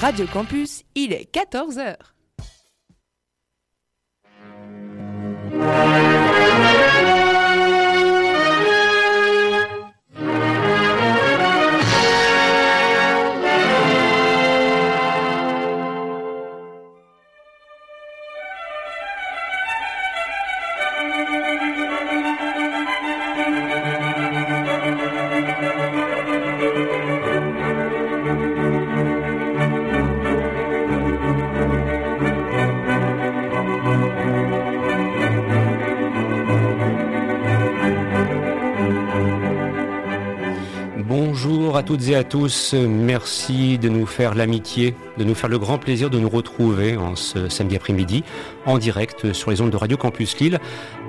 Radio Campus, il est 14h. Toutes et à tous, merci de nous faire l'amitié, de nous faire le grand plaisir de nous retrouver en ce samedi après-midi en direct sur les ondes de Radio Campus Lille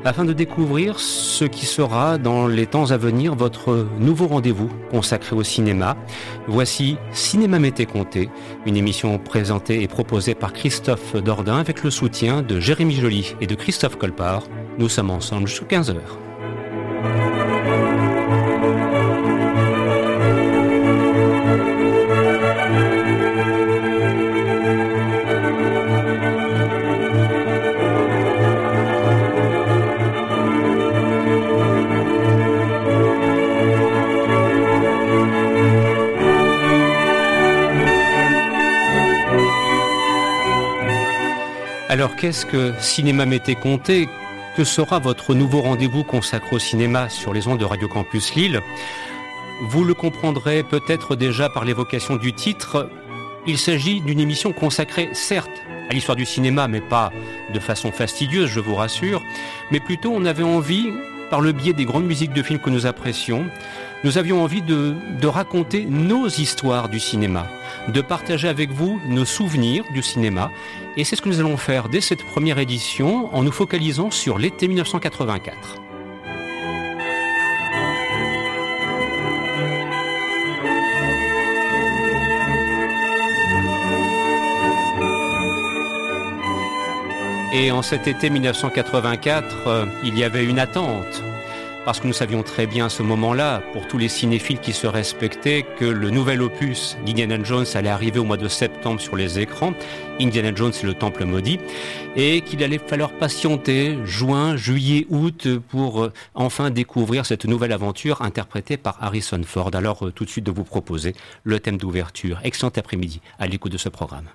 afin de découvrir ce qui sera dans les temps à venir votre nouveau rendez-vous consacré au cinéma. Voici Cinéma Mété Comté, une émission présentée et proposée par Christophe Dordain avec le soutien de Jérémy Joly et de Christophe Colpart. Nous sommes ensemble jusqu'à 15h. Alors qu'est-ce que Cinéma Mété Comté Que sera votre nouveau rendez-vous consacré au cinéma sur les ondes de Radio Campus Lille? Vous le comprendrez peut-être déjà par l'évocation du titre. Il s'agit d'une émission consacrée certes à l'histoire du cinéma, mais pas de façon fastidieuse, je vous rassure, mais plutôt on avait envie, par le biais des grandes musiques de films que nous apprécions, nous avions envie de, raconter nos histoires du cinéma, de partager avec vous nos souvenirs du cinéma. Et c'est ce que nous allons faire dès cette première édition en nous focalisant sur l'été 1984. Et en cet été 1984, euh, il y avait une attente parce que nous savions très bien à ce moment-là, pour tous les cinéphiles qui se respectaient, que le nouvel opus d'Indiana Jones allait arriver au mois de septembre sur les écrans. Indiana Jones et le Temple maudit, et qu'il allait falloir patienter juin, juillet, août pour euh, enfin découvrir cette nouvelle aventure interprétée par Harrison Ford. Alors euh, tout de suite de vous proposer le thème d'ouverture. Excellent après-midi à l'écoute de ce programme.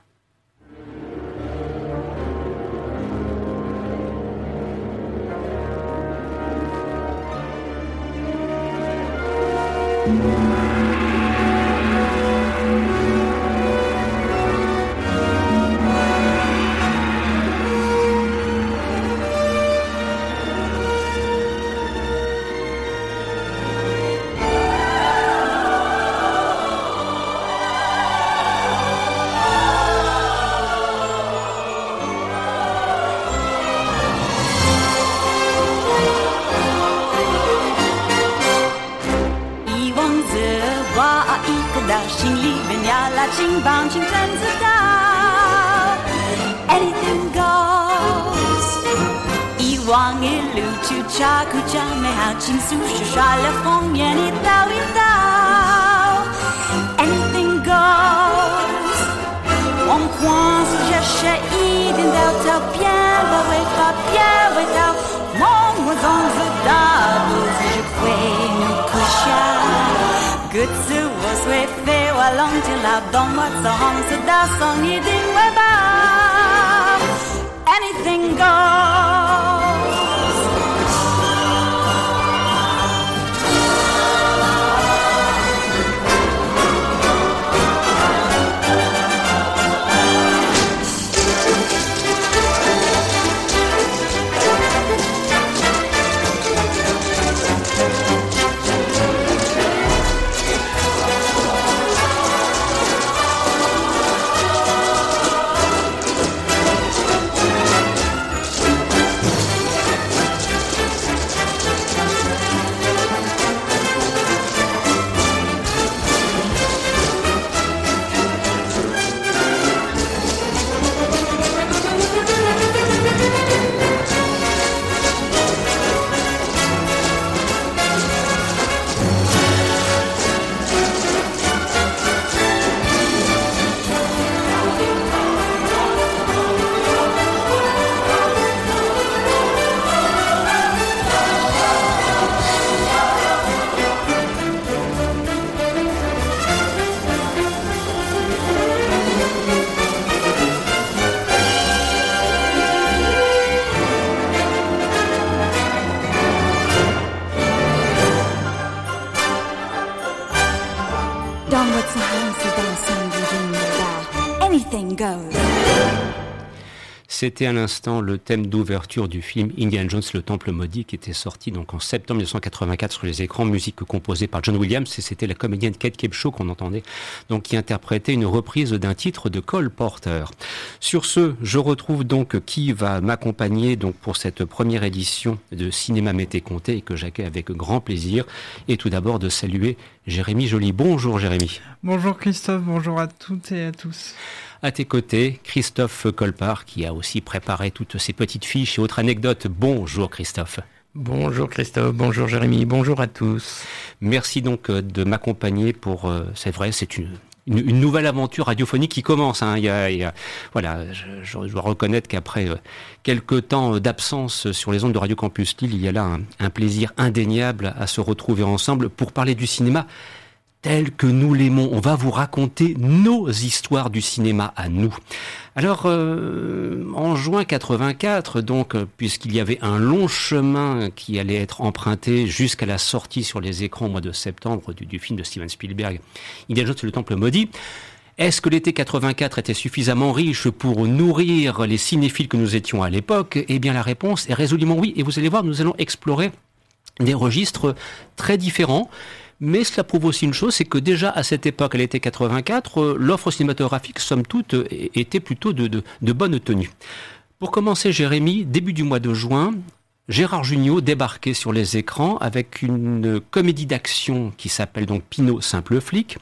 Idem d'alta bien, va ouais, pas bien, ouais, d'al Mon was on the dados, je fais une coucha Good to was ouais, fait, wa long till la dans moi, so home, so da song, idem, ouais, ba Anything goes C'était à l'instant le thème d'ouverture du film Indiana Jones, le Temple maudit, qui était sorti donc en septembre 1984 sur les écrans, musique composée par John Williams, c'était la comédienne Kate Capshaw qu'on entendait, qui interprétait une reprise d'un titre de Cole Porter. Sur ce, je retrouve donc qui va m'accompagner donc pour cette première édition de Cinéma Mété Comté que j'accueille avec grand plaisir. Et tout d'abord de saluer Jérémy Joly. Bonjour Jérémy. Bonjour Christophe, bonjour à toutes et à tous. À tes côtés, Christophe Colpart, qui a aussi préparé toutes ces petites fiches et autres anecdotes. Bonjour Christophe. Bonjour Christophe, bonjour Jérémy, bonjour à tous. Merci donc euh, de m'accompagner pour, euh, c'est vrai, c'est une, une, nouvelle aventure radiophonique qui commence. Hein. Il, y a, voilà, je, dois reconnaître qu'après euh, quelques temps d'absence sur les ondes de Radio Campus Lille, il y a là un, un plaisir indéniable à se retrouver ensemble pour parler du cinéma tel que nous l'aimons. On va vous raconter nos histoires du cinéma à nous. Alors, euh, en juin 84, donc, puisqu'il y avait un long chemin qui allait être emprunté jusqu'à la sortie sur les écrans au mois de septembre du, film de Steven Spielberg, il y ajoute le Temple maudit. Est-ce que l'été 84 était suffisamment riche pour nourrir les cinéphiles que nous étions à l'époque? Eh bien, la réponse est résolument oui. Et vous allez voir, nous allons explorer des registres très différents mais cela prouve aussi une chose, c'est que déjà à cette époque, à l'été 84, euh, l'offre cinématographique, somme toute, était plutôt de, de, bonne tenue. Pour commencer, Jérémy, début du mois de juin, Gérard Jugnot débarquait sur les écrans avec une comédie d'action qui s'appelle donc Pinot Simple Flic.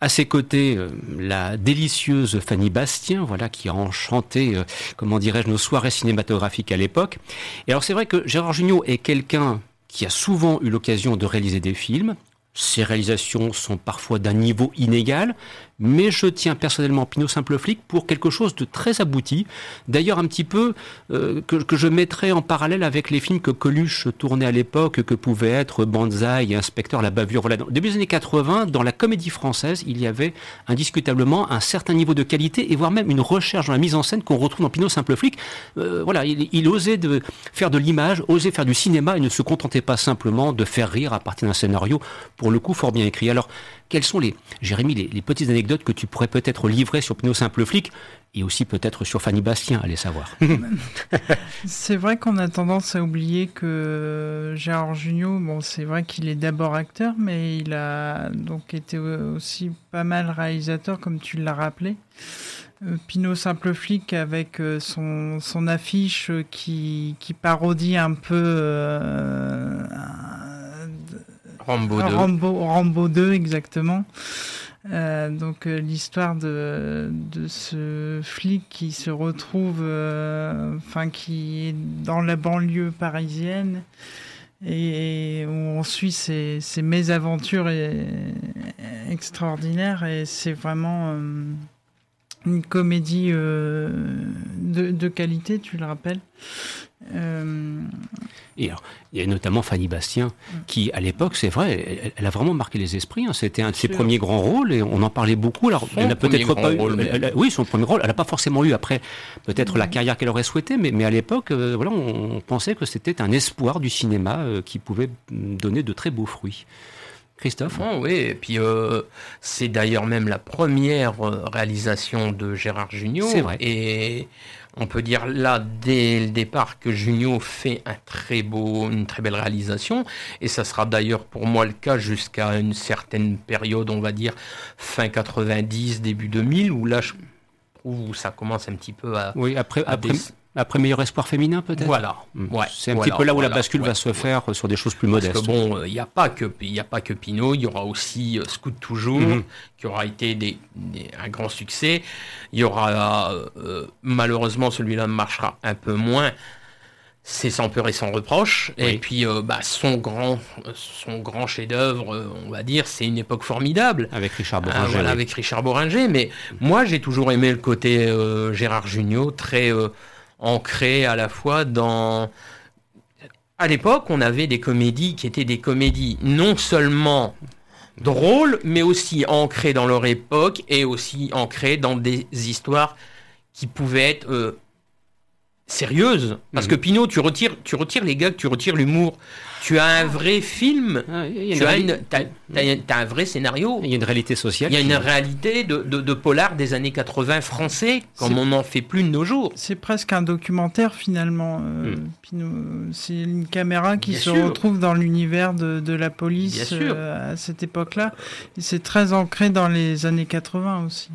À ses côtés, euh, la délicieuse Fanny Bastien, voilà, qui a enchanté, euh, comment dirais-je, nos soirées cinématographiques à l'époque. Et alors c'est vrai que Gérard Jugnot est quelqu'un qui a souvent eu l'occasion de réaliser des films. Ces réalisations sont parfois d'un niveau inégal, mais je tiens personnellement Pinot Simple Flic pour quelque chose de très abouti. D'ailleurs, un petit peu euh, que, je mettrais en parallèle avec les films que Coluche tournait à l'époque, que pouvaient être Banzai et Inspecteur la bavure. Voilà, début des années 80, dans la comédie française, il y avait indiscutablement un certain niveau de qualité et voire même une recherche dans la mise en scène qu'on retrouve dans Pinot Simple Flic. Euh, voilà, il, osait de faire de l'image, osait faire du cinéma et ne se contentait pas simplement de faire rire à partir d'un scénario, pour le coup, fort bien écrit. Alors, quelles sont les, Jérémy, les, petites anecdotes que tu pourrais peut-être livrer sur Pinot Simple Flic et aussi peut-être sur Fanny Bastien, allez savoir. c'est vrai qu'on a tendance à oublier que Gérard Jugnot, bon, c'est vrai qu'il est d'abord acteur, mais il a donc été aussi pas mal réalisateur, comme tu l'as rappelé. Euh, Pinot Simple Flic avec euh, son, son affiche qui, qui parodie un peu euh, Rambo 2. Rambo, 2, exactement. Euh, donc euh, l'histoire de, ce flic qui se retrouve, euh, enfin qui est dans la banlieue parisienne et, où on suit ses, mésaventures extraordinaires et c'est vraiment une comédie de, qualité, tu le rappelles. Euh... Et alors, il y a notamment Fanny Bastien, mm. qui à l'époque, c'est vrai, elle, a vraiment marqué les esprits. Hein. C'était un de ses premiers grands rôles et on en parlait beaucoup. Alors, elle n'a peut-être pas eu. oui, son premier rôle. Elle n'a pas forcément eu après peut-être la mm. carrière qu'elle aurait souhaité, mais, mais à l'époque, euh, voilà, on, pensait que c'était un espoir du cinéma euh, qui pouvait donner de très beaux fruits. Christophe oh, Oui, et puis euh, c'est d'ailleurs même la première réalisation de Gérard Jugnot. C'est vrai. Et on peut dire là dès le départ que Junio fait un très beau, une très belle réalisation, et ça sera d'ailleurs pour moi le cas jusqu'à une certaine période, on va dire fin 90, début 2000, où là je trouve où ça commence un petit peu à... Oui, après, après, après meilleur espoir féminin peut-être Voilà. Hmm. Ouais, c'est un petit peu là où la bascule va se faire sur des choses plus modestes. Parce que bon, il n'y a pas que il a pas que Pinot, il y aura aussi euh, Scout toujours mhm. qui aura été des, un grand succès. Il y aura euh, malheureusement celui-là marchera un peu moins. C'est sans peur et sans reproche. Et puis, euh, bah, son grand, son grand chef-d'œuvre, on va dire, c'est une époque formidable. Avec Richard Boringer. avec Richard Boringer. Mais moi, j'ai toujours aimé le côté Gérard Jugnot, très ancré à la fois dans... À l'époque, on avait des comédies qui étaient des comédies non seulement drôles, mais aussi ancrées dans leur époque et aussi ancrées dans des histoires qui pouvaient être euh, sérieuse. Parce Mhm. que Pinot, tu retires, tu retires les gags, tu retires l'humour. Tu as un vrai film. Ah, il y a Tu as, une- t'as un vrai scénario. il y a une réalité sociale. Il y a qui- une réalité de, de, de polar des années 80 français, comme on n'en fait plus de nos jours. C'est presque un documentaire finalement. euh, Mm. C'est une caméra qui Bien se sûr. retrouve dans l'univers de, de la police euh, à cette époque-là. C'est très ancré dans les années 80 aussi.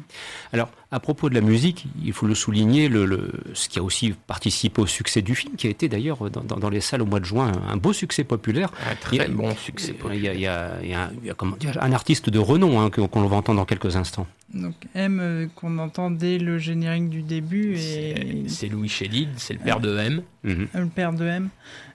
Alors, à propos de la musique, il faut le souligner, le, le- ce qui a aussi participé au succès du film, qui a été d'ailleurs dans, dans- dans les salles au mois de juin un, un beau succès populaire. Un très Il y a- bon succès. Il y a, il y a- il y a- il y a, comment dire, un artiste de renom hein, que- qu'on va entendre dans quelques instants. Donc M euh, qu'on entend dès le générique du début C'est et c'est Louis Chédid, c'est le père de M. Mhm. le père de M euh,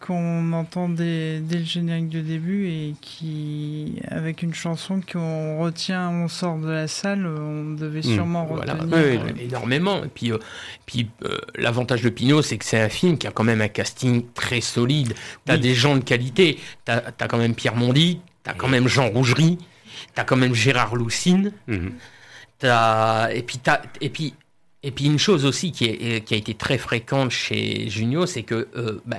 qu'on entend dès, dès le générique du début et qui avec une chanson qu'on retient on sort de la salle on devait Mm. sûrement Voilà, retenir Oui, euh, énormément. Et puis, euh, puis euh, l'avantage de Pinot, c'est que c'est un film qui a quand même un casting très solide. T'as Oui. des gens de qualité. T'as as quand même Pierre Mondy, t'as quand même Jean Rougerie, t'as quand même Gérard Loussine. T'as- et puis t'as- et puis et puis une chose aussi qui, est, qui a été très fréquente chez Junio, c'est que euh, bah,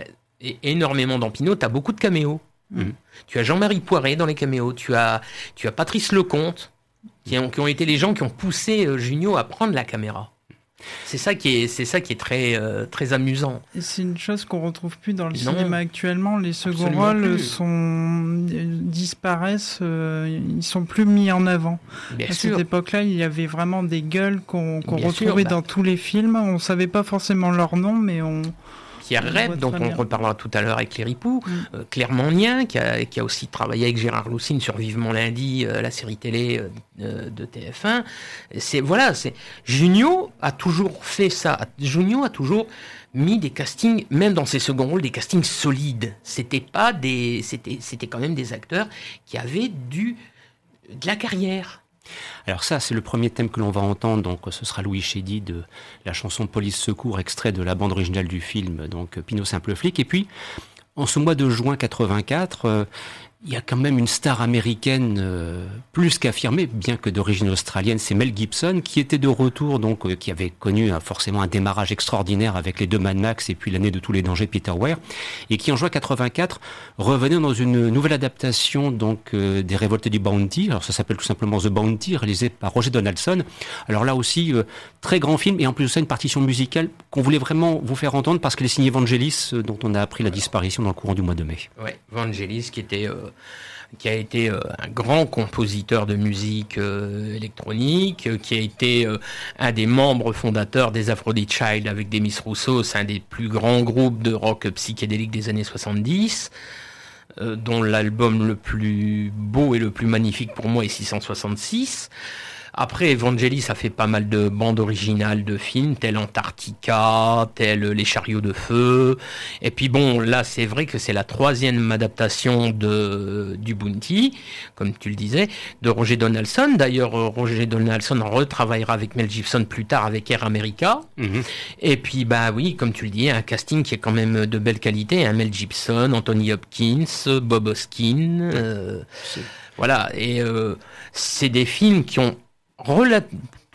énormément dans Pinot, t'as beaucoup de caméos. Mhm. Tu as Jean-Marie Poiré dans les caméos, tu as tu as Patrice Lecomte, qui ont, qui ont été les gens qui ont poussé euh, Junio à prendre la caméra. C'est ça qui est c'est ça qui est très euh, très amusant. C'est une chose qu'on retrouve plus dans le Non. cinéma actuellement. Les seconds rôles plus. sont euh, disparaissent, euh, ils sont plus mis en avant. Bien à sûr. cette époque-là, il y avait vraiment des gueules qu'on sûr, retrouvait bah. dans tous les films. On savait pas forcément leur nom, mais on Pierre Rep, dont on bien. reparlera tout à l'heure avec Claire Hipoux, Mm. euh, Claire Magnien, qui a, qui a aussi travaillé avec Gérard Loussine sur Vivement Lundi, euh, la série télé euh, de TF1. C'est voilà, c'est Junio a toujours fait ça. Junio a toujours mis des castings, même dans ses seconds rôles, des castings solides. C'était pas des, c'était, c'était quand même des acteurs qui avaient du de la carrière. Alors ça, c'est le premier thème que l'on va entendre. Donc, ce sera Louis Chédy de la chanson Police Secours, extrait de la bande originale du film, donc Pinot Simple Flic. Et puis, en ce mois de juin 84, euh, il y a quand même une star américaine euh, plus qu'affirmée, bien que d'origine australienne, c'est Mel Gibson, qui était de retour, donc euh, qui avait connu euh, forcément un démarrage extraordinaire avec les deux Mad Max et puis l'année de tous les dangers Peter Weir, et qui en juin 84 revenait dans une nouvelle adaptation donc euh, des Révoltés du Bounty. Alors ça s'appelle tout simplement The Bounty, réalisé par Roger Donaldson. Alors là aussi, très grand film et en plus de ça une partition musicale qu'on voulait vraiment vous faire entendre parce qu'elle est signée Vangelis, dont on a appris la disparition dans le courant du mois de mai. Ouais, Vangelis, qui était, qui a été euh, un grand compositeur de musique euh, électronique, euh, qui a été un des membres fondateurs des Aphrodite Child avec Demis Roussos, un des plus grands groupes de rock psychédélique des années 70. euh, dont l'album le plus beau et le plus magnifique pour moi est 666. Après, Evangelis a fait pas mal de bandes originales de films, tels Antarctica, tels Les Chariots de Feu. Et puis bon, là, c'est vrai que c'est la troisième adaptation de, du Bounty, comme tu le disais, de Roger Donaldson. D'ailleurs, euh, Roger Donaldson retravaillera avec Mel Gibson plus tard avec Air America. Et puis, bah oui, comme tu le dis, un casting qui est quand même de belle qualité. Hein, Mel Gibson, Anthony Hopkins, Bob Hoskin. euh, voilà, et euh, c'est des films qui ont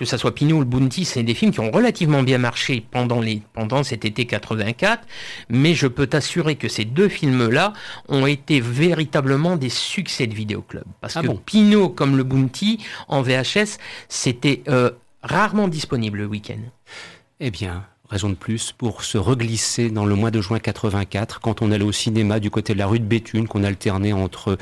que ça soit Pinot ou le Bounty, c'est des films qui ont relativement bien marché pendant, les, pendant cet été 84, mais je peux t'assurer que ces deux films-là ont été véritablement des succès de vidéoclub. Parce Ah que bon Pinot, comme le Bounty, en VHS, c'était euh, rarement disponible le week-end. Eh bien, raison de plus pour se reglisser dans le mois de juin 84, quand on allait au cinéma du côté de la rue de Béthune, qu'on alternait entre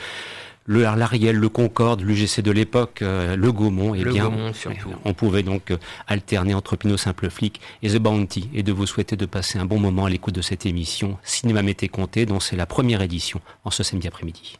le l'Ariel, le Concorde, l'UGC de l'époque, euh, le Gaumont. Eh bien, Gaumont, surtout. On pouvait donc euh, alterner entre Pinot Simple Flic et The Bounty et de vous souhaiter de passer un bon moment à l'écoute de cette émission Cinéma Mété Comté, dont c'est la première édition en ce samedi après-midi.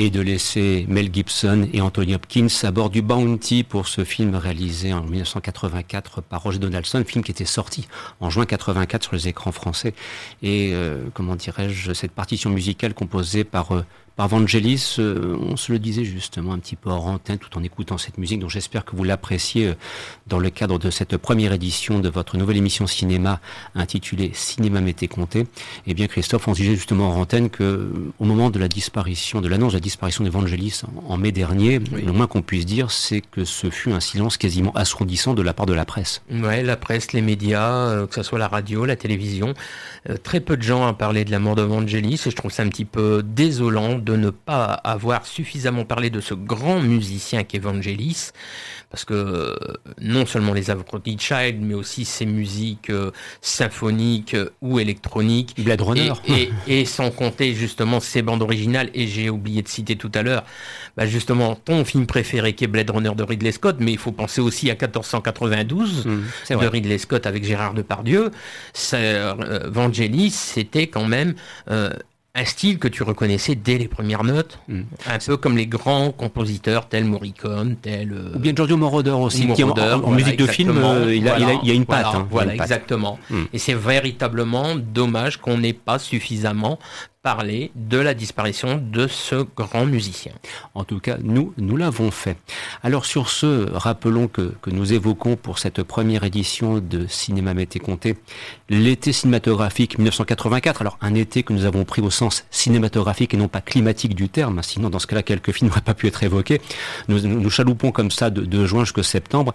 Et de laisser Mel Gibson et Anthony Hopkins à bord du Bounty pour ce film réalisé en 1984 par Roger Donaldson, film qui était sorti en juin 84 sur les écrans français. Et euh, comment dirais-je, cette partition musicale composée par euh, par Vangelis, euh, on se le disait justement un petit peu hors antenne tout en écoutant cette musique, donc j'espère que vous l'appréciez euh, dans le cadre de cette première édition de votre nouvelle émission cinéma intitulée Cinéma Mété Comté. Eh bien Christophe, on se disait justement hors antenne que euh, au moment de la disparition, de l'annonce de la disparition d'Evangelis en, mai dernier, le moins qu'on puisse dire, c'est que ce fut un silence quasiment assourdissant de la part de la presse. Ouais, la presse, les médias, que ce soit la radio, la télévision, très peu de gens ont parlé de la mort d'Evangelis et je trouve ça un petit peu désolant de ne pas avoir suffisamment parlé de ce grand musicien qu'Evangelis, parce que euh, non seulement les de Child, mais aussi ses musiques euh, symphoniques euh, ou électroniques. Blade Runner. Et, sans compter justement ses bandes originales, et j'ai oublié de citer tout à l'heure, bah, justement ton film préféré qui est Blade Runner de Ridley Scott, mais il faut penser aussi à 1492 mmh, de Ridley Scott avec Gérard Depardieu. Vangelis, c'était quand même un style que tu reconnaissais dès les premières notes, mm. un peu comme les grands compositeurs tels Morricone, tels... Euh, Ou bien Giorgio Moroder aussi, qui en, musique de film, euh, il, y a une patte. Voilà, hein, exactement. Mm. Et c'est véritablement dommage qu'on n'ait pas suffisamment de la disparition de ce grand musicien. En tout cas, nous, nous l'avons fait. Alors sur ce, rappelons que, que, nous évoquons pour cette première édition de Cinéma Mété Comté l'été cinématographique 1984. Alors un été que nous avons pris au sens cinématographique et non pas climatique du terme, sinon dans ce cas-là quelques films n'auraient pas pu être évoqués. Nous, chaloupons comme ça de, juin jusqu'à septembre.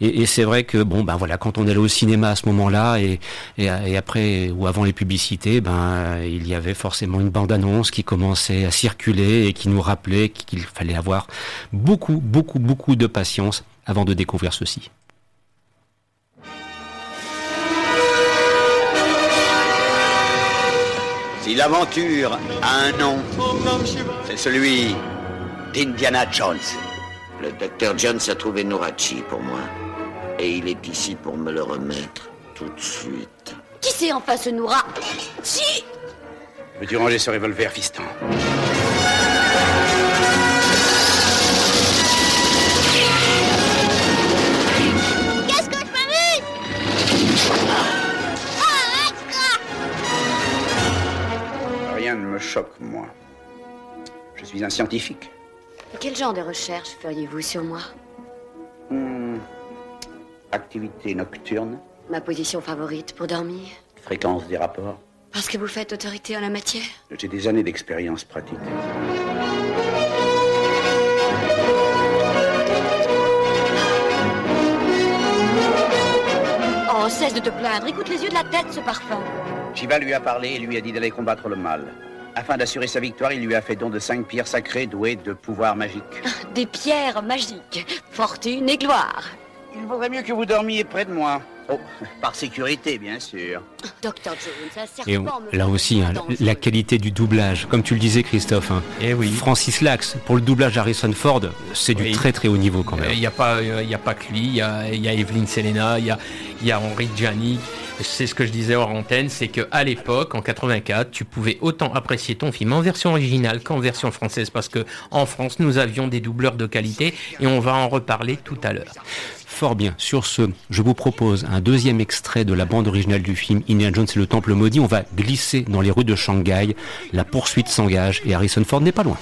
Et, c'est vrai que bon ben voilà, quand on allait au cinéma à ce moment-là et, et après ou avant les publicités, ben il y avait forcément une bande-annonce qui commençait à circuler et qui nous rappelait qu'il fallait avoir beaucoup, beaucoup, beaucoup de patience avant de découvrir ceci. Si l'aventure a un nom, c'est celui d'Indiana Jones. Le docteur Jones a trouvé Norachi pour moi. Et il est ici pour me le remettre tout de suite. Qui c'est en face, Noura? Si Veux-tu ranger ce revolver, fiston Qu'est-ce que je m'amuse Rien ne me choque, moi. Je suis un scientifique. Quel genre de recherche feriez-vous sur moi? Hmm. Activité nocturne. Ma position favorite pour dormir Fréquence des rapports. Parce que vous faites autorité en la matière J'ai des années d'expérience pratique. Oh, cesse de te plaindre. Écoute les yeux de la tête, ce parfum. Shiva lui a parlé et lui a dit d'aller combattre le mal. Afin d'assurer sa victoire, il lui a fait don de cinq pierres sacrées douées de pouvoirs magiques. Des pierres magiques. Fortune et gloire. Il vaudrait mieux que vous dormiez près de moi. Oh, par sécurité, bien sûr. Docteur Jones, Et là aussi, hein, la qualité du doublage, comme tu le disais, Christophe. Hein, Et eh oui. Francis Lax, pour le doublage Harrison Ford, c'est du très très haut niveau quand même. Il n'y a, pas, il a pas que lui, il y a, y a Evelyn Selena, il y a, il y a Henri Gianni. C'est ce que je disais hors antenne, c'est qu'à l'époque, en 84, tu pouvais autant apprécier ton film en version originale qu'en version française, parce que en France, nous avions des doubleurs de qualité, et on va en reparler tout à l'heure. Fort bien. Sur ce, je vous propose un deuxième extrait de la bande originale du film Indiana Jones et le Temple maudit. On va glisser dans les rues de Shanghai. La poursuite s'engage et Harrison Ford n'est pas loin.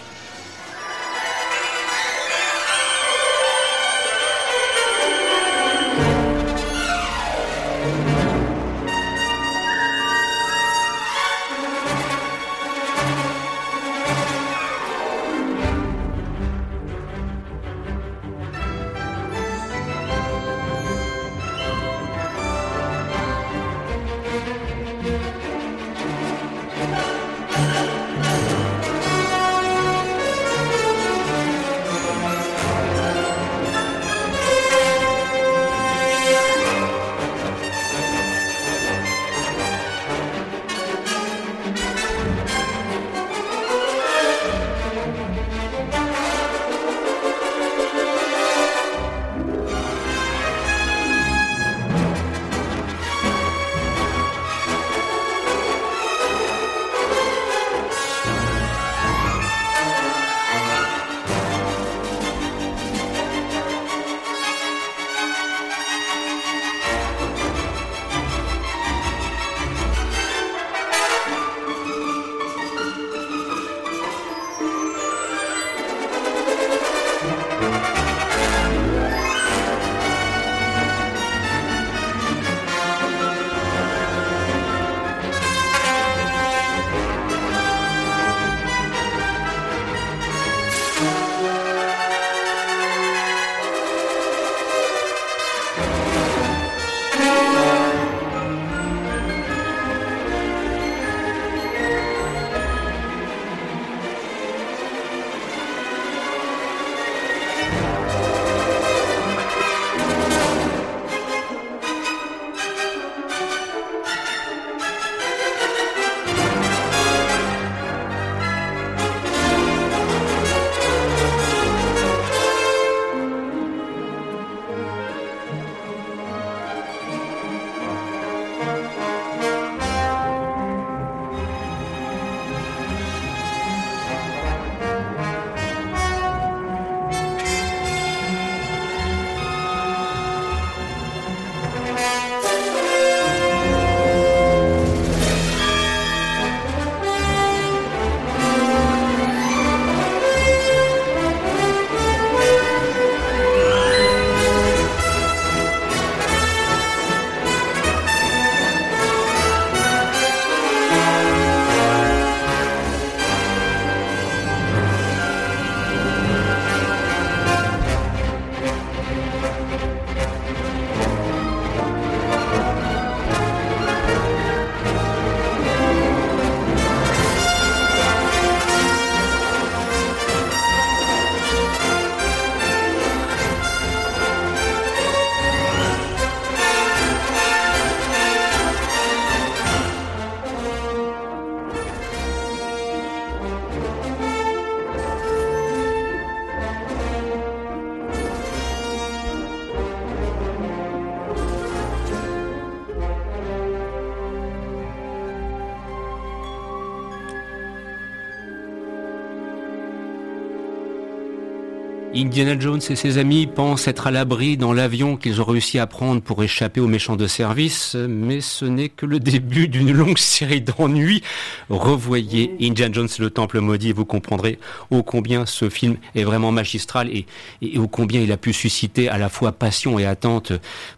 Indiana Jones et ses amis pensent être à l'abri dans l'avion qu'ils ont réussi à prendre pour échapper aux méchants de service, mais ce n'est que le début d'une longue série d'ennuis. Revoyez Indiana Jones et le Temple maudit et vous comprendrez ô combien ce film est vraiment magistral et, et, ô combien il a pu susciter à la fois passion et attente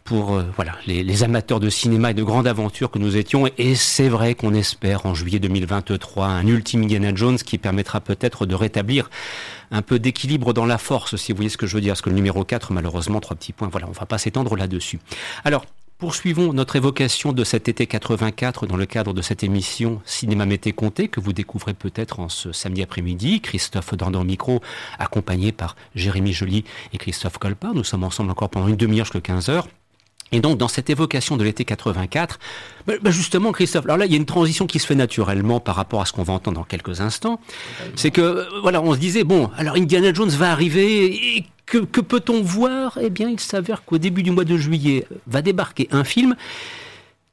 pour euh, voilà les, les, amateurs de cinéma et de grandes aventures que nous étions. Et c'est vrai qu'on espère en juillet 2023 un ultime Indiana Jones qui permettra peut-être de rétablir un peu d'équilibre dans la force, si vous voyez ce que je veux dire. Parce que le numéro 4, malheureusement, trois petits points. Voilà, on va pas s'étendre là-dessus. Alors, Poursuivons notre évocation de cet été 84 dans le cadre de cette émission Cinéma Mété Comté que vous découvrez peut-être en ce samedi après-midi. Christophe Dandon micro, accompagné par Jérémy Joly et Christophe Colpart. Nous sommes ensemble encore pendant une demi-heure jusqu'à 15 heures. Et donc, dans cette évocation de l'été 84, bah, bah, justement, Christophe, alors là, il y a une transition qui se fait naturellement par rapport à ce qu'on va entendre dans quelques instants. C'est que, euh, voilà, on se disait, bon, alors Indiana Jones va arriver, et que, que peut-on voir? Eh bien, il s'avère qu'au début du mois de juillet va débarquer un film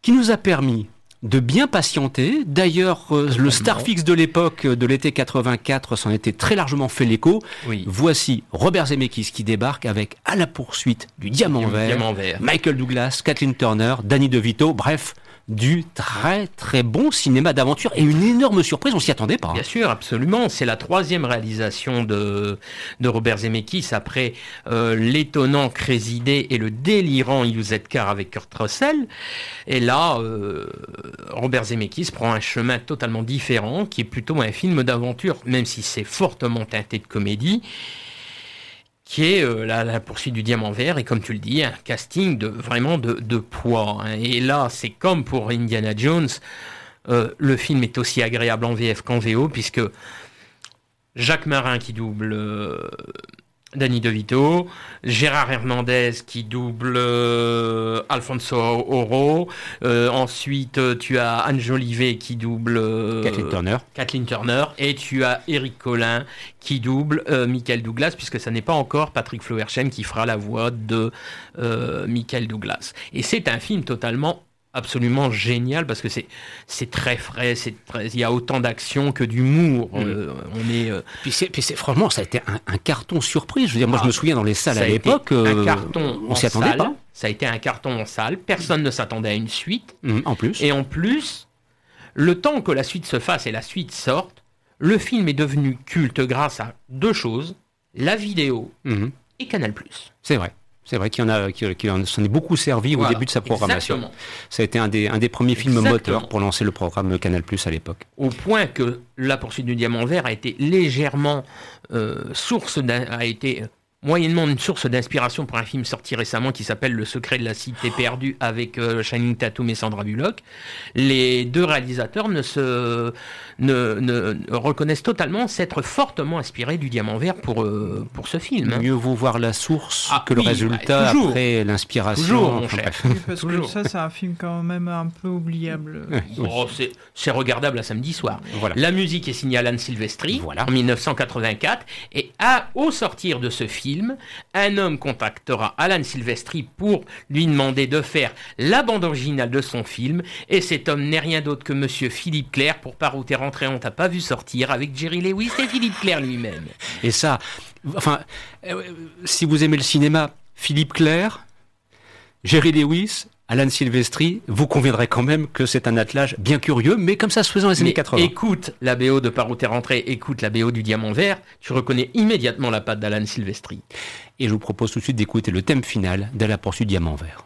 qui nous a permis de bien patienter. D'ailleurs, euh, le Starfix de l'époque de l'été 84 s'en était très largement fait l'écho. Oui. Voici Robert Zemeckis qui débarque avec à la poursuite du Diamant, Du vert, Diamant vert. Michael Douglas, Kathleen Turner, Danny DeVito, bref, du très très bon cinéma d'aventure et une énorme surprise, on s'y attendait pas. hein. Bien sûr, absolument. C'est la troisième réalisation de, de Robert Zemeckis après euh, l'étonnant Crazy Day et le délirant UZ Car avec Kurt Russell. Et là, euh, Robert Zemeckis prend un chemin totalement différent, qui est plutôt un film d'aventure, même si c'est fortement teinté de comédie qui est euh, la, poursuite du diamant vert et comme tu le dis un casting de vraiment de, de poids hein. et là c'est comme pour Indiana Jones euh, le film est aussi agréable en VF qu'en VO puisque Jacques Marin qui double euh, Danny DeVito, Gérard Hernandez qui double euh, Alfonso Oro, euh, ensuite euh, tu as Anne Jolivet qui double euh, Kathleen Turner. Kathleen Turner, et tu as Eric Collin qui double Michael Douglas, puisque ça n'est pas encore Patrick Floerschen qui fera la voix de Michael Douglas. Et c'est un film totalement absolument génial parce que c'est c'est très frais, c'est il y a autant d'action que d'humour. Mm. Euh, on est euh, Puis c'est, franchement, ça a été un, un carton surprise. Je veux dire, moi, Ah, je me souviens dans les salles à l'époque, un euh, carton on s'y attendait salle. pas. Ça a été un carton en salle. Personne ne s'attendait à une suite. Hum, en plus. Et en plus, le temps que la suite se fasse et la suite sorte, le film est devenu culte grâce à deux choses la vidéo Mhm. et Canal+. C'est vrai. C'est vrai qu'il y en a, s'en est beaucoup servi au début de sa programmation. exactement. Ça a été un des, un des premiers films moteurs pour lancer le programme Canal Plus à l'époque. Au point que la poursuite du diamant vert a été légèrement euh, source a été euh, moyennement une source d'inspiration pour un film sorti récemment qui s'appelle Le secret de la cité perdue avec euh, Channing Tatum et Sandra Bullock. Les deux réalisateurs ne se ne, reconnaissent totalement s'être fortement inspirés du diamant vert pour euh, pour ce film. hein. Mieux vaut voir la source Ah que le résultat bah, toujours. après l'inspiration. Toujours, mon cher. Oui, parce Toujours. que ça, c'est un film quand même un peu oubliable. Oh, c'est- c'est regardable à samedi soir. Voilà. La musique est signée Alan Silvestri Voilà. en 1984 et à, au sortir de ce film, un homme contactera Alan Silvestri pour lui demander de faire la bande originale de son film et cet homme n'est rien d'autre que monsieur Philippe Clair pour Par on t'a pas vu sortir avec Jerry Lewis et Philippe Clair lui-même. Et ça, enfin, euh, si vous aimez le cinéma, Philippe Clair, Jerry Lewis, Alan Silvestri, vous conviendrez quand même que c'est un attelage bien curieux, mais comme ça se faisait dans les années Mais 80. écoute la BO de Par où t'es rentré, écoute la BO du Diamant Vert, tu reconnais immédiatement la patte d'Alan Silvestri. Et je vous propose tout de suite d'écouter le thème final de la poursuite Diamant Vert.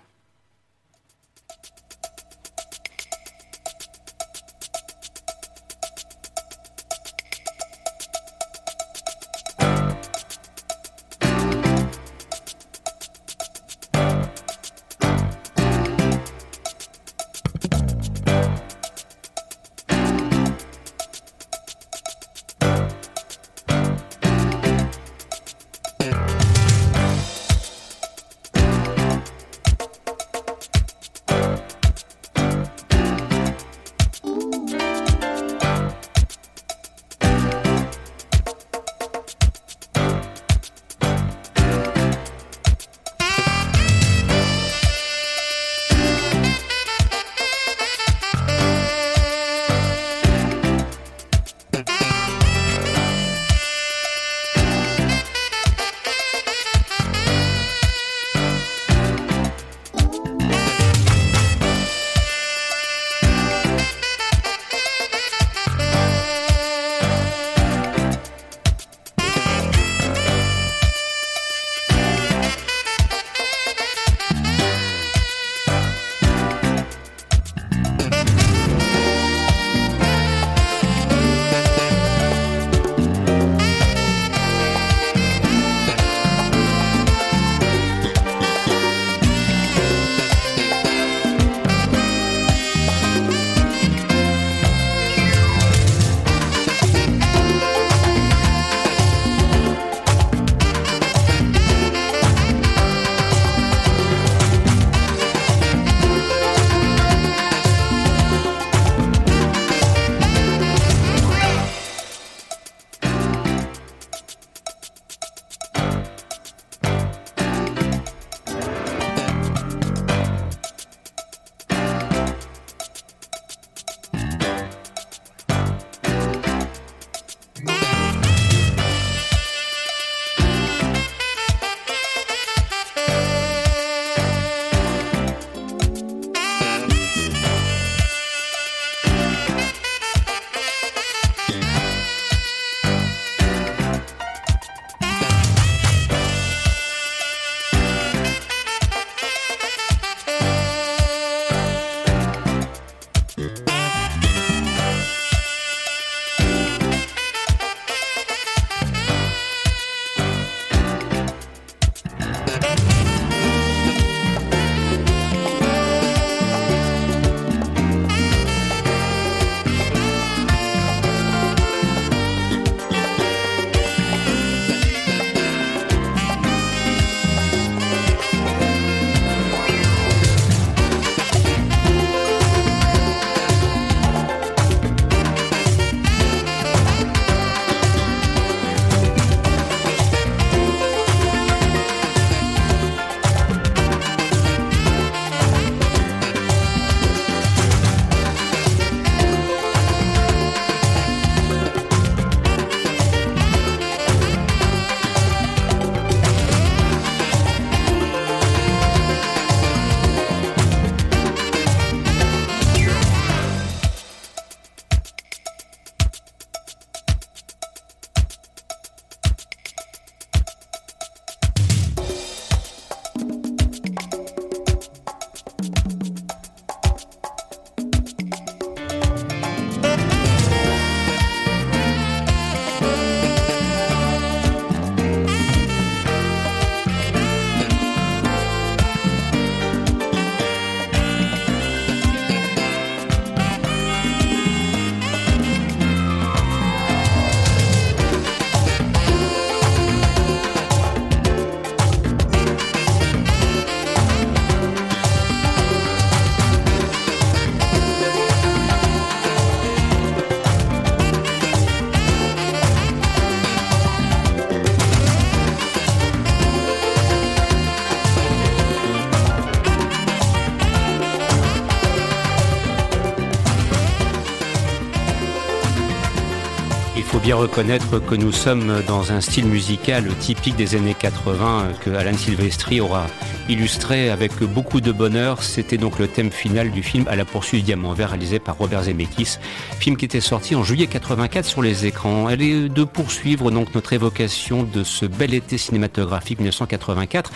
Reconnaître que nous sommes dans un style musical typique des années 80 que Alan Silvestri aura illustré avec beaucoup de bonheur. C'était donc le thème final du film À la poursuite du diamant vert réalisé par Robert Zemeckis, film qui était sorti en juillet 84 sur les écrans. Elle est de poursuivre donc notre évocation de ce bel été cinématographique 1984.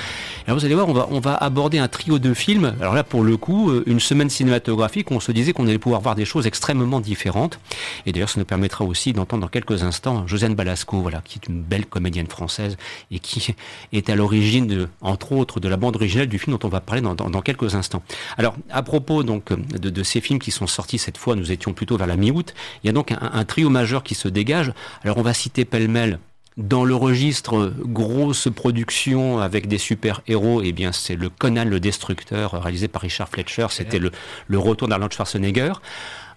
Alors vous allez voir, on va, on va aborder un trio de films. Alors là, pour le coup, une semaine cinématographique, on se disait qu'on allait pouvoir voir des choses extrêmement différentes. Et d'ailleurs, ça nous permettra aussi d'entendre dans quelques instants Josiane Balasco, voilà, qui est une belle comédienne française et qui est à l'origine, entre autres, de la bande originale du film dont on va parler dans, quelques instants. Alors, à propos donc de, ces films qui sont sortis cette fois, nous étions plutôt vers la mi-août. Il y a donc un, trio majeur qui se dégage. Alors, on va citer pêle-mêle dans le registre grosse production avec des super-héros, eh bien c'est le Conan le Destructeur réalisé par Richard Fletcher, c'était le, le retour d'Arnold Schwarzenegger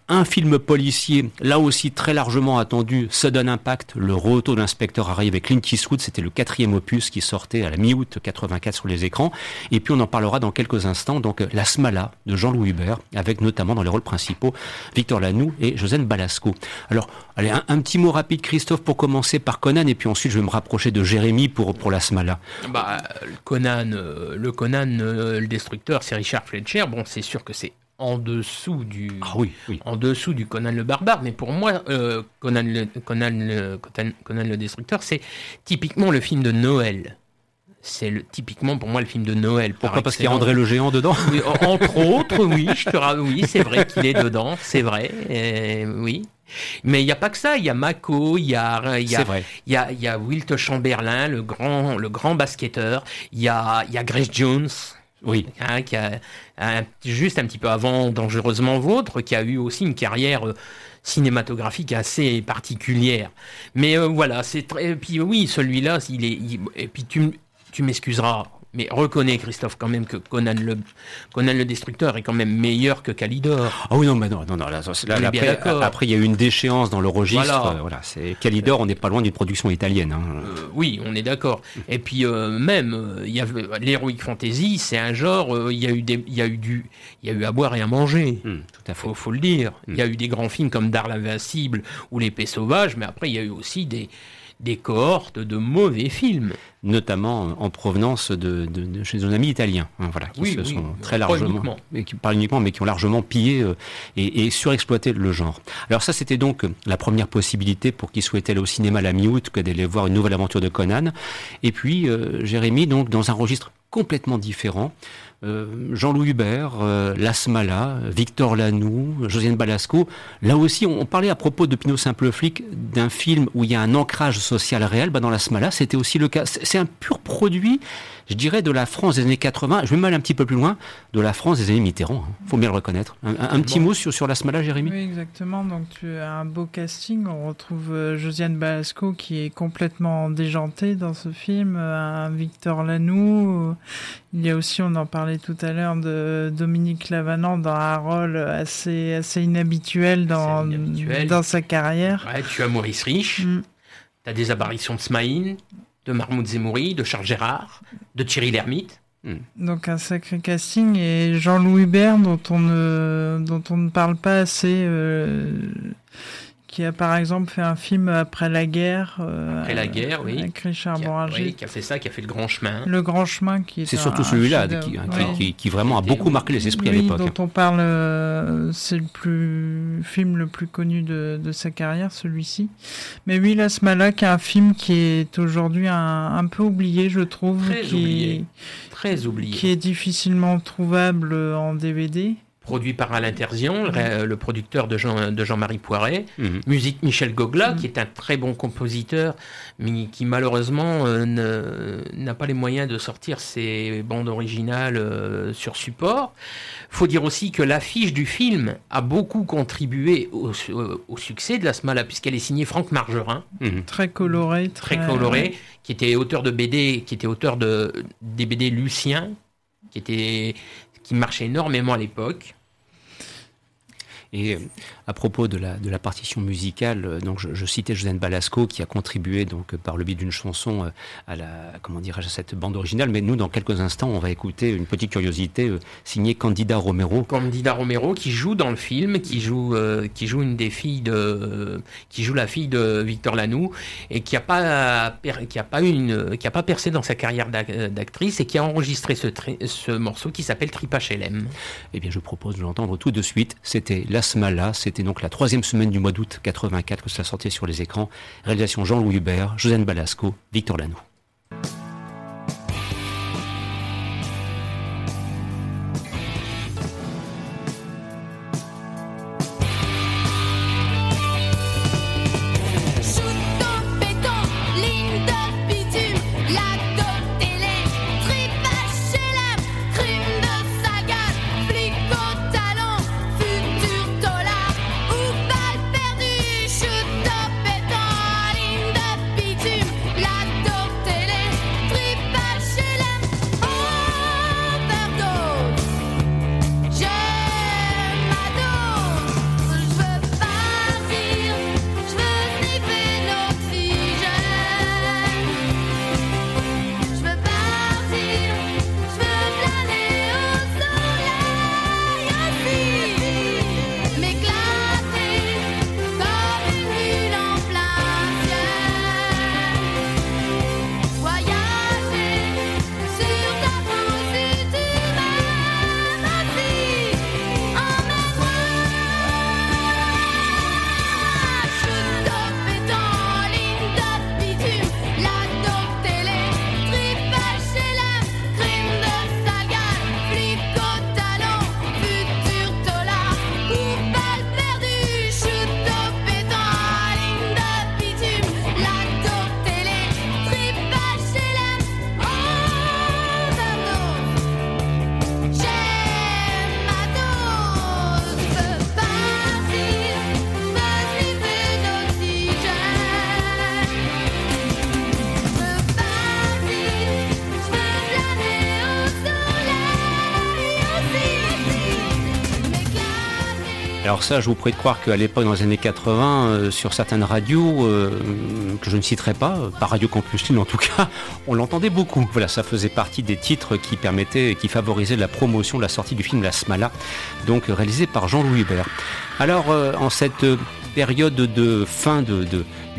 un film policier, là aussi très largement attendu, Sudden Impact, le retour de l'inspecteur arrive avec Clint Eastwood, c'était le quatrième opus qui sortait à la mi-août 84 sur les écrans. Et puis on en parlera dans quelques instants, donc La Smala de Jean-Louis Hubert, avec notamment dans les rôles principaux Victor Lanoux et Josène Balasco. Alors, allez, un, petit mot rapide, Christophe, pour commencer par Conan, et puis ensuite je vais me rapprocher de Jérémy pour, pour La Smala. Bah, Conan, euh, le Conan, euh, le destructeur, c'est Richard Fletcher. Bon, c'est sûr que c'est en dessous du ah oui, en dessous du Conan le barbare. Mais pour moi euh, Conan, le, Conan, le, Conan, le destructeur c'est typiquement le film de Noël. C'est le, typiquement pour moi le film de Noël. Pourquoi Parce qu'il y a André le géant dedans Entre autres, oui, je te oui, c'est vrai qu'il est dedans, c'est vrai, oui. Mais il n'y a pas que ça, il y a Mako, il y a, y a, y a, y a Wilt Chamberlain, le grand, le grand basketteur, il y a, il y a Grace Jones, oui. Qui a, juste un petit peu avant Dangereusement Vôtre, qui a eu aussi une carrière euh, cinématographique assez particulière. Mais euh, voilà, c'est très. Et puis oui, celui-là, il est. Et puis tu, tu m'excuseras, mais reconnais, Christophe, quand même que Conan le, Conan le Destructeur est quand même meilleur que Calidor. Ah oui, non, mais non, non, non là, après, il y a eu une déchéance dans le registre. Voilà, c'est Calidor, on n'est pas loin d'une production italienne. Hein. Euh, oui, on est d'accord. Et puis euh, même, euh, il y a l'heroic fantasy, c'est un genre. Il y a eu des, il y a eu du, il y a eu à boire et à manger. Hmm, tout à fait. Faut, faut le dire. Il y a eu des grands films comme Dar l'invincible ou L'épée sauvage, mais après il y a eu aussi des des cohortes de mauvais films. Notamment en provenance de, chez nos amis italiens, hein, voilà, qui se sont très largement, mais qui, pas uniquement, mais qui ont largement pillé euh, et, surexploité le genre. Alors ça, c'était donc la première possibilité pour qui souhaitait aller au cinéma la mi-août que d'aller voir une nouvelle aventure de Conan. Et puis, euh, Jérémy, donc, dans un registre complètement différent, euh, Jean-Louis Hubert, euh, Lasmala, Victor Lanoux, Josiane Balasco. Là aussi, on, parlait à propos de Pinot Simple Flic d'un film où il y a un ancrage social réel. Bah, dans Lasmala, c'était aussi le cas. C'est un pur produit je dirais, de la France des années 80, je vais mal un petit peu plus loin, de la France des années Mitterrand. Il hein. faut bien le reconnaître. Un, petit mot sur, sur la Smala, Jérémy? Oui, exactement. Donc, tu as un beau casting. On retrouve euh, Josiane Balasco qui est complètement déjantée dans ce film, un Victor Lanoux. Il y a aussi, on en parlait tout à l'heure, de Dominique Lavanant dans un rôle assez, assez inhabituel dans, dans sa carrière. Ouais, tu as Maurice Rich. Mm. Tu as des apparitions de Smaïn de Mahmoud Zemouri, de Charles Gérard, de Thierry Lhermitte. Hmm. Donc un sacré casting et Jean-Louis Bern dont on ne dont on ne parle pas assez euh, qui a par exemple fait un film après la guerre. Euh, après la guerre, oui. Avec Richard qui qui a fait ça, qui a fait le Grand Chemin. Le Grand Chemin, qui est. C'est surtout celui-là qui, qui, vraiment a beaucoup marqué les esprits à l'époque. dont on parle, euh, c'est le plus film le plus connu de, de sa carrière, celui-ci. Mais oui, La Smala, qui est un film qui est aujourd'hui un, un, peu oublié, je trouve. Très qui, oublié. Très oublié. Qui est difficilement trouvable en DVD produit par Alain Terzion, le, producteur de, Jean, de Jean-Marie Poiret. Mhm. Musique Michel Gogla, mhm. qui est un très bon compositeur, mais qui malheureusement euh, n'a pas les moyens de sortir ses bandes originales euh, sur support. faut dire aussi que l'affiche du film a beaucoup contribué au, succès de la Smala, puisqu'elle est signée Franck Margerin. Mhm. Très coloré. Très, coloré, qui était auteur de BD, qui était auteur de, des BD Lucien, qui était qui marchait énormément à l'époque. Et à propos de la, de la partition musicale, donc je, citais Josène Balasco qui a contribué donc par le biais d'une chanson à la comment dirais-je à cette bande originale. Mais nous, dans quelques instants, on va écouter une petite curiosité signée Candida Romero. Candida Romero qui joue dans le film, qui joue qui joue une des filles de qui joue la fille de Victor Lanoux et qui a pas qui a pas une qui a pas percé dans sa carrière d'actrice et qui a enregistré ce, ce morceau qui s'appelle Tripachelem. Eh bien, je propose de l'entendre tout de suite. C'était L'Asmala, c'était donc la troisième semaine du mois d'août 84 que ça sortait sur les écrans. Réalisation Jean-Louis Hubert, Josène Balasco, Victor Lanoux. Ça, je vous prie de croire qu'à l'époque, dans les années 80, euh, sur certaines radios, euh, que je ne citerai pas, euh, par Radio Campus en tout cas, on l'entendait beaucoup. Voilà, ça faisait partie des titres qui permettaient, qui favorisaient la promotion de la sortie du film La Smala, donc réalisé par Jean-Louis Hubert. Alors, en cette période de fin de,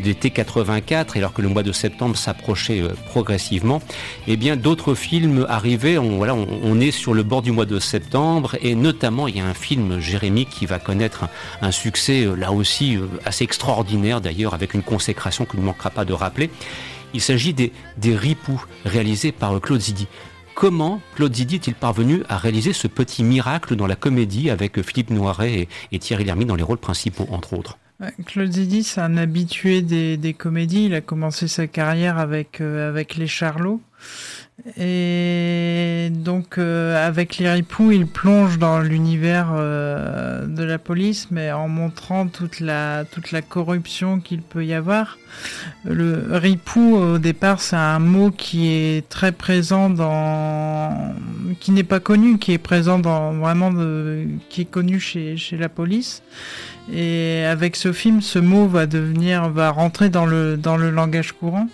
d'été 84, et alors que le mois de septembre s'approchait euh, progressivement, eh bien d'autres films arrivaient. On, voilà, on, est sur le bord du mois de septembre, et notamment il y a un film Jérémy qui va connaître un, succès euh, là aussi euh, assez extraordinaire d'ailleurs, avec une consécration qu'il ne manquera pas de rappeler. Il s'agit des, des Ripoux réalisés par Claude Zidi. Comment Claude Zidi est-il parvenu à réaliser ce petit miracle dans la comédie avec Philippe Noiret et, et Thierry Lhermitte dans les rôles principaux, entre autres? Claude Zidi, c'est un habitué des, des, comédies. Il a commencé sa carrière avec, euh, avec Les Charlots. Et donc, euh, avec Les Ripoux, il plonge dans l'univers euh, de la police, mais en montrant toute la, toute la corruption qu'il peut y avoir. Le ripou, au départ, c'est un mot qui est très présent dans, qui n'est pas connu, qui est présent dans vraiment, qui est connu chez, chez la police. Et avec ce film, ce mot va devenir, va rentrer dans le, dans le langage courant.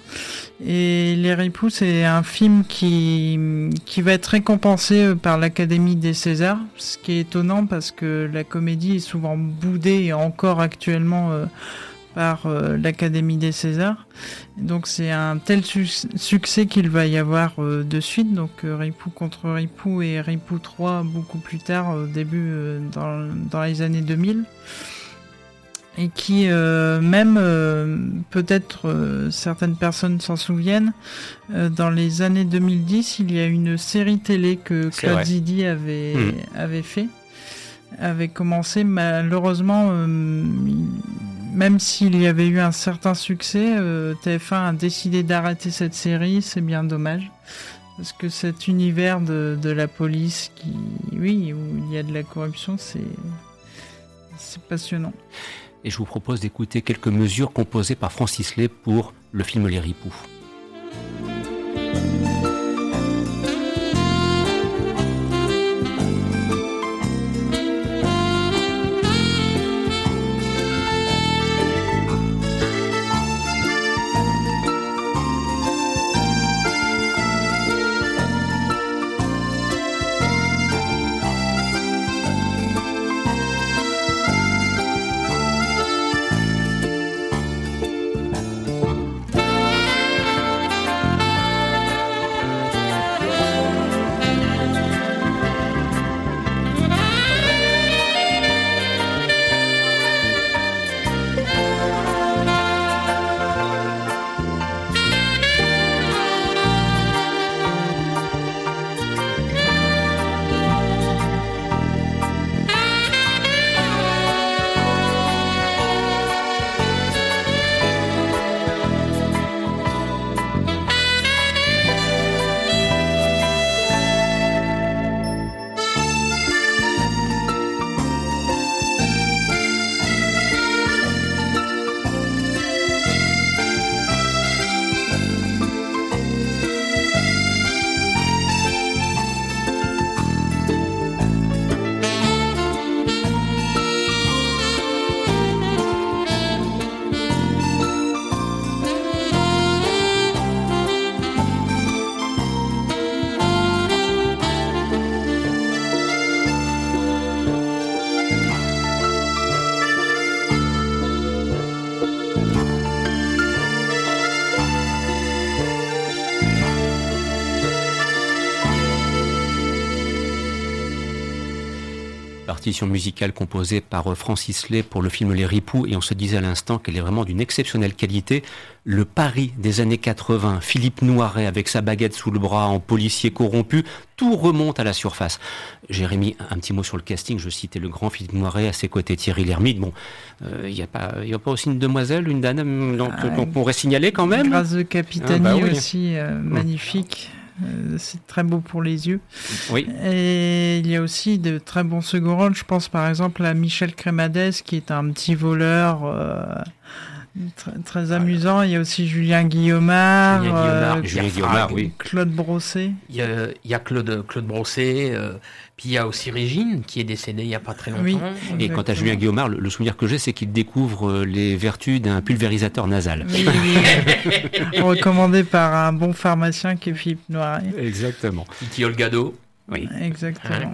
Et Les Ripoux, c'est un film qui, qui va être récompensé par l'Académie des Césars, ce qui est étonnant parce que la comédie est souvent boudée et encore actuellement euh, par euh, l'Académie des Césars. Donc c'est un tel succès qu'il va y avoir euh, de suite. Donc Ripoux contre Ripoux et Ripoux 3 beaucoup plus tard, au début dans, dans les années 2000 et qui euh, même euh, peut-être euh, certaines personnes s'en souviennent dans les années 2010 il y a une série télé que Claude Zidi avait hmm. avait fait avait commencé. Malheureusement même s'il y avait eu un certain succès TF1 a décidé d'arrêter cette série. C'est bien dommage parce que cet univers de, de la police qui oui où il y a de la corruption c'est c'est passionnant et je vous propose d'écouter quelques mesures composées par Francis Lay pour le film Les Ripoux. Musicale composée par Francis Lay pour le film Les Ripoux et on se disait à l'instant qu'elle est vraiment d'une exceptionnelle qualité. Le Paris des années 80, Philippe Noiret avec sa baguette sous le bras en policier corrompu, tout remonte à la surface. Jérémy, un petit mot sur le casting, je citais le grand Philippe Noiret, à ses côtés Thierry Lhermitte. Bon, il n'y a, pas, y a pas aussi une demoiselle, une dame donc, ah, qu'on pourrait signaler quand même Grâce de Capitani ah, bah aussi, euh, magnifique. Euh, c'est très beau pour les yeux. Oui. Et il y a aussi de très bons second rôles. Je pense par exemple à Michel Crémades, qui est un petit voleur. Très, amusant. Il y a aussi Julien Guillaumard. Julien Guillaumard, euh, oui. Claude Brosset. Il y a, Claude, Claude Brosset. Euh, puis il y a aussi Régine qui est décédée il n'y a pas très longtemps. Et quant à Julien Guillaumard, le, souvenir que j'ai, c'est qu'il découvre euh, les vertus d'un pulvérisateur nasal. Recommandé par un bon pharmacien qui est Philippe Noiret. Exactement. Qui Olgado. Oui. Exactement.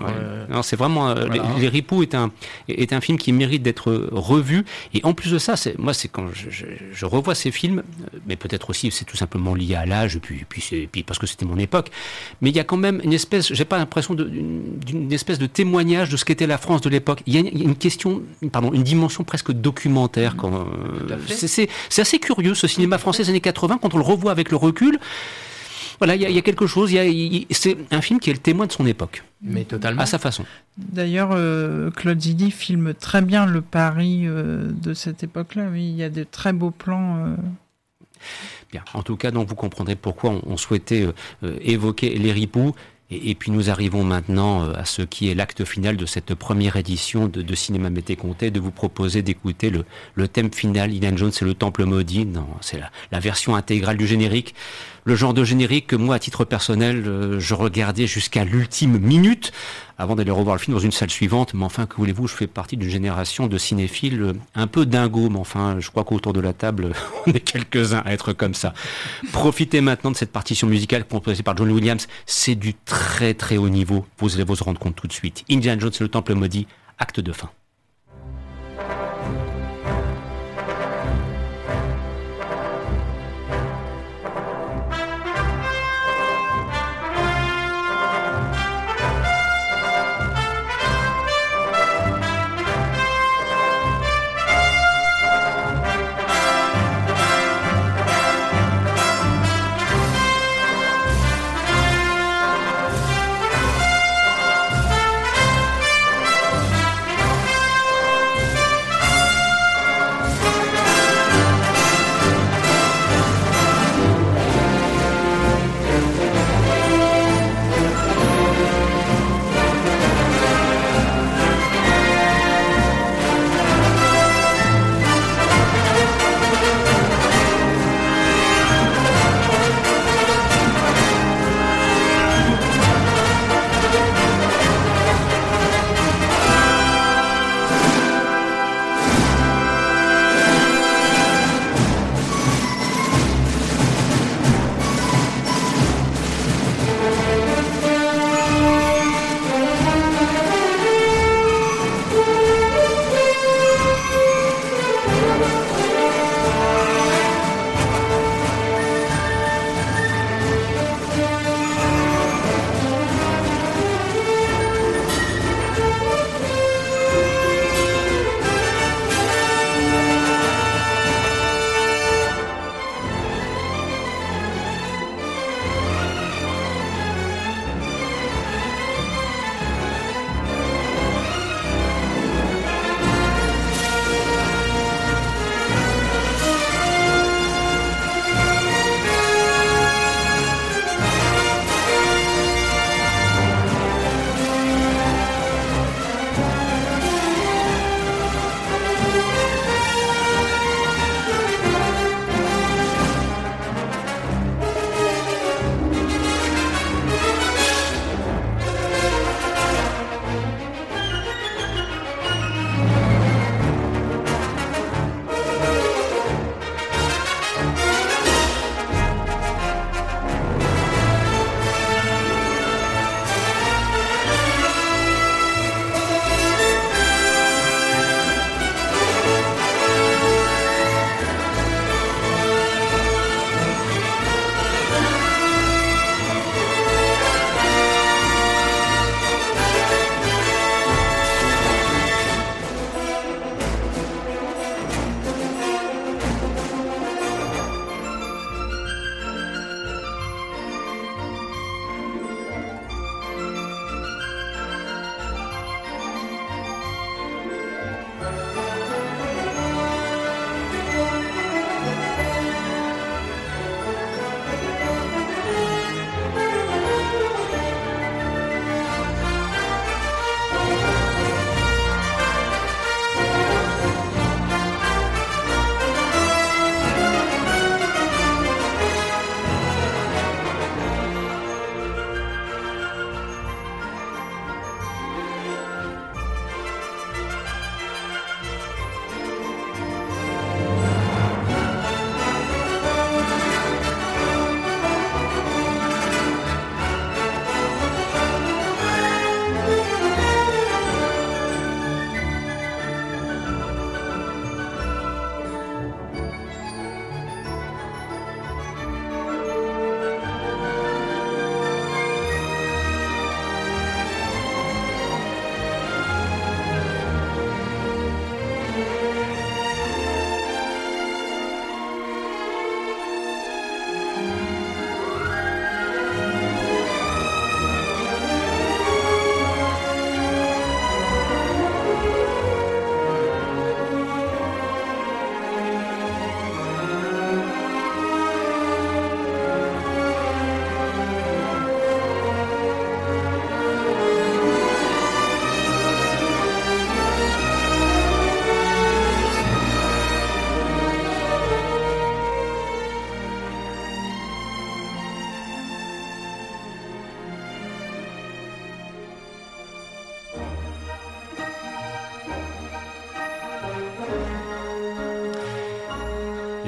non, c'est vraiment euh, les, Ripoux est un est un film qui mérite d'être revu et en plus de ça, c'est moi c'est quand je, revois ces films, mais peut-être aussi c'est tout simplement lié à l'âge puis puis, puis parce que c'était mon époque, mais il y a quand même une espèce, j'ai pas l'impression d'une espèce de témoignage de ce qu'était la France de l'époque. Il y a une, question, pardon, une dimension presque documentaire. Quand c'est assez curieux ce cinéma français des années 80 quand on le revoit avec le recul. Voilà, il y, a quelque chose. C'est un film qui est le témoin de son époque. Mais totalement. À sa façon. D'ailleurs, euh, Claude Zidi filme très bien le Paris euh, de cette époque-là. Oui, il y a de très beaux plans. Euh. Bien. En tout cas, donc vous comprendrez pourquoi on, souhaitait évoquer les ripoux. Et, puis nous arrivons maintenant à ce qui est l'acte final de cette première édition de, Cinéma Mété Comté, de vous proposer d'écouter le, thème final. Indiana Jones, c'est le Temple maudit. c'est la, version intégrale du générique le genre de générique que moi, à titre personnel, euh, je regardais jusqu'à l'ultime minute avant d'aller revoir le film dans une salle suivante. Mais enfin, que voulez-vous, je fais partie d'une génération de cinéphiles euh, un peu dingo, mais enfin, je crois qu'autour de la table, on est quelques-uns à être comme ça. Profitez maintenant de cette partition musicale composée par John Williams. C'est du très très haut niveau. Vous allez vous en rendre compte tout de suite. Indiana Jones, le temple maudit, acte de fin.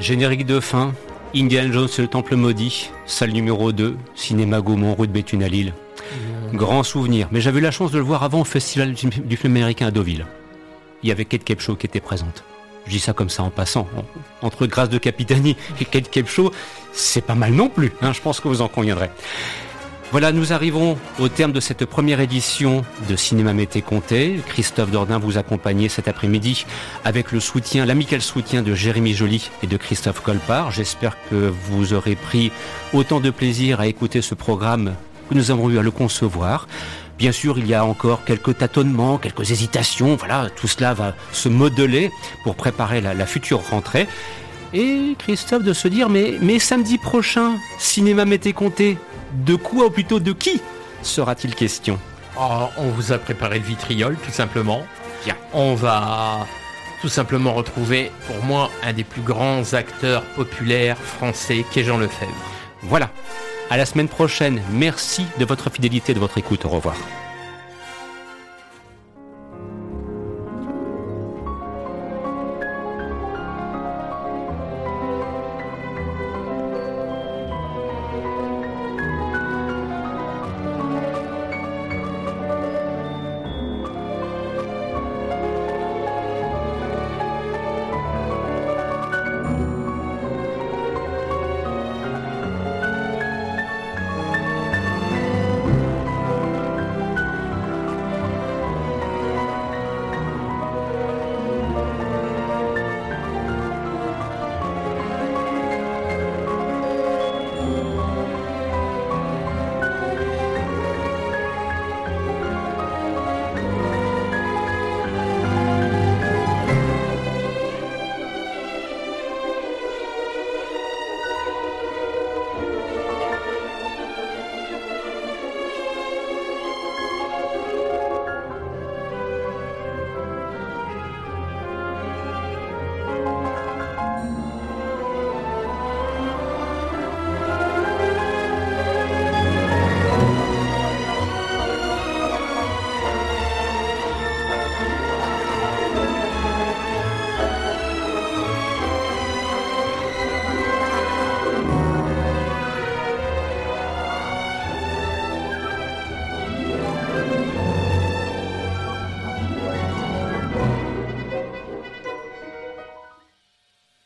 Générique de fin, Indiana Jones le Temple Maudit, salle numéro 2, cinéma Gaumont, rue de Béthune à Lille. Grand souvenir. Mais j'avais eu la chance de le voir avant au Festival du film américain à Deauville. Il y avait Kate Capshaw qui était présente. Je dis ça comme ça en passant. Entre Grâce de Capitani et Kate Capshaw, c'est pas mal non plus. Hein, je pense que vous en conviendrez. Voilà, nous arrivons au terme de cette première édition de Cinéma Mété Comté. Christophe Dordain vous accompagnait cet après-midi avec le soutien, l'amical soutien de Jérémy Joly et de Christophe Colpart. J'espère que vous aurez pris autant de plaisir à écouter ce programme que nous avons eu à le concevoir. Bien sûr, il y a encore quelques tâtonnements, quelques hésitations. Voilà, tout cela va se modeler pour préparer la, future rentrée. Et Christophe de se dire, mais, mais samedi prochain, Cinéma Mété Comté, de quoi ou plutôt de qui sera-t-il question oh, On vous a préparé le vitriol, tout simplement. Bien. On va tout simplement retrouver, pour moi, un des plus grands acteurs populaires français, qu'est Jean Lefebvre. Voilà. À la semaine prochaine. Merci de votre fidélité, de votre écoute. Au revoir.